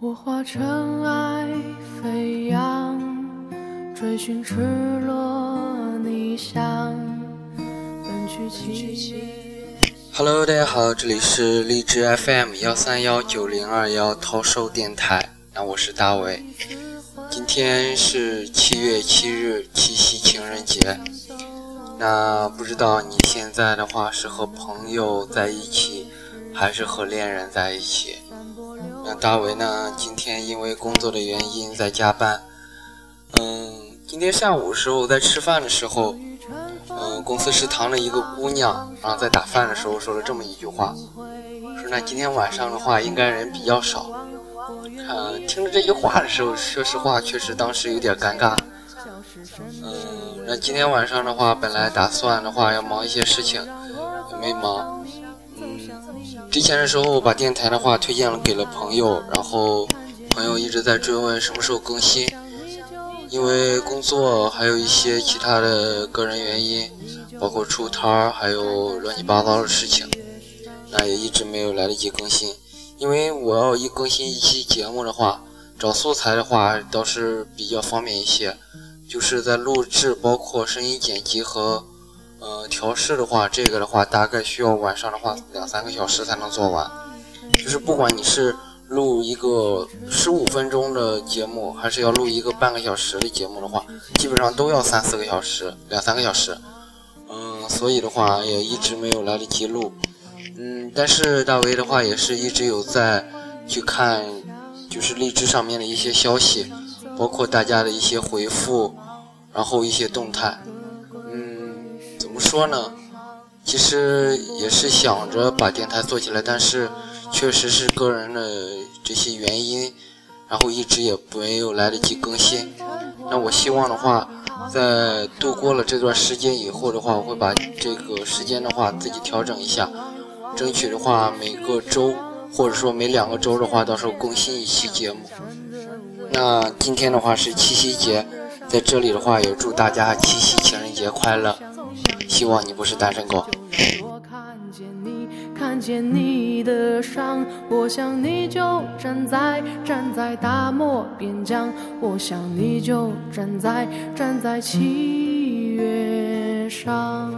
我化尘埃飞扬，追寻赤裸逆翔，奔去七月。Hello，大家好，这里是荔枝 FM 幺三幺九零二幺涛收电台，那我是大伟。今天是七月七日，七夕情人节。那不知道你现在的话是和朋友在一起，还是和恋人在一起？那大为呢？今天因为工作的原因在加班。嗯，今天上午时候在吃饭的时候，嗯，公司食堂的一个姑娘，然后在打饭的时候说了这么一句话，说那今天晚上的话应该人比较少。嗯，听着这句话的时候，说实话确实当时有点尴尬。嗯，那今天晚上的话，本来打算的话要忙一些事情，没忙。之前的时候把电台的话推荐了给了朋友，然后朋友一直在追问什么时候更新，因为工作还有一些其他的个人原因，包括出摊儿，还有乱七八糟的事情，那也一直没有来得及更新。因为我要一更新一期节目的话，找素材的话倒是比较方便一些。就是在录制，包括声音剪辑和，调试的话，这个的话大概需要晚上的话两三个小时才能做完。就是不管你是录一个十五分钟的节目，还是要录一个半个小时的节目的话，基本上都要三四个小时，两三个小时。嗯，所以的话也一直没有来得及录。嗯，但是大为的话也是一直有在去看，就是荔枝上面的一些消息。包括大家的一些回复，然后一些动态，么说呢？其实也是想着把电台做起来，但是确实是个人的这些原因，然后一直也没有来得及更新。那我希望的话，在度过了这段时间以后的话，我会把这个时间的话自己调整一下，争取的话每个周或者说每两个周的话，到时候更新一期节目。那今天的话是七夕节，在这里的话也祝大家七夕情人节快乐，希望你不是单身狗。我看见你，看见你的伤，我想你就站在站在大漠边疆，我想你就站在站在七月上。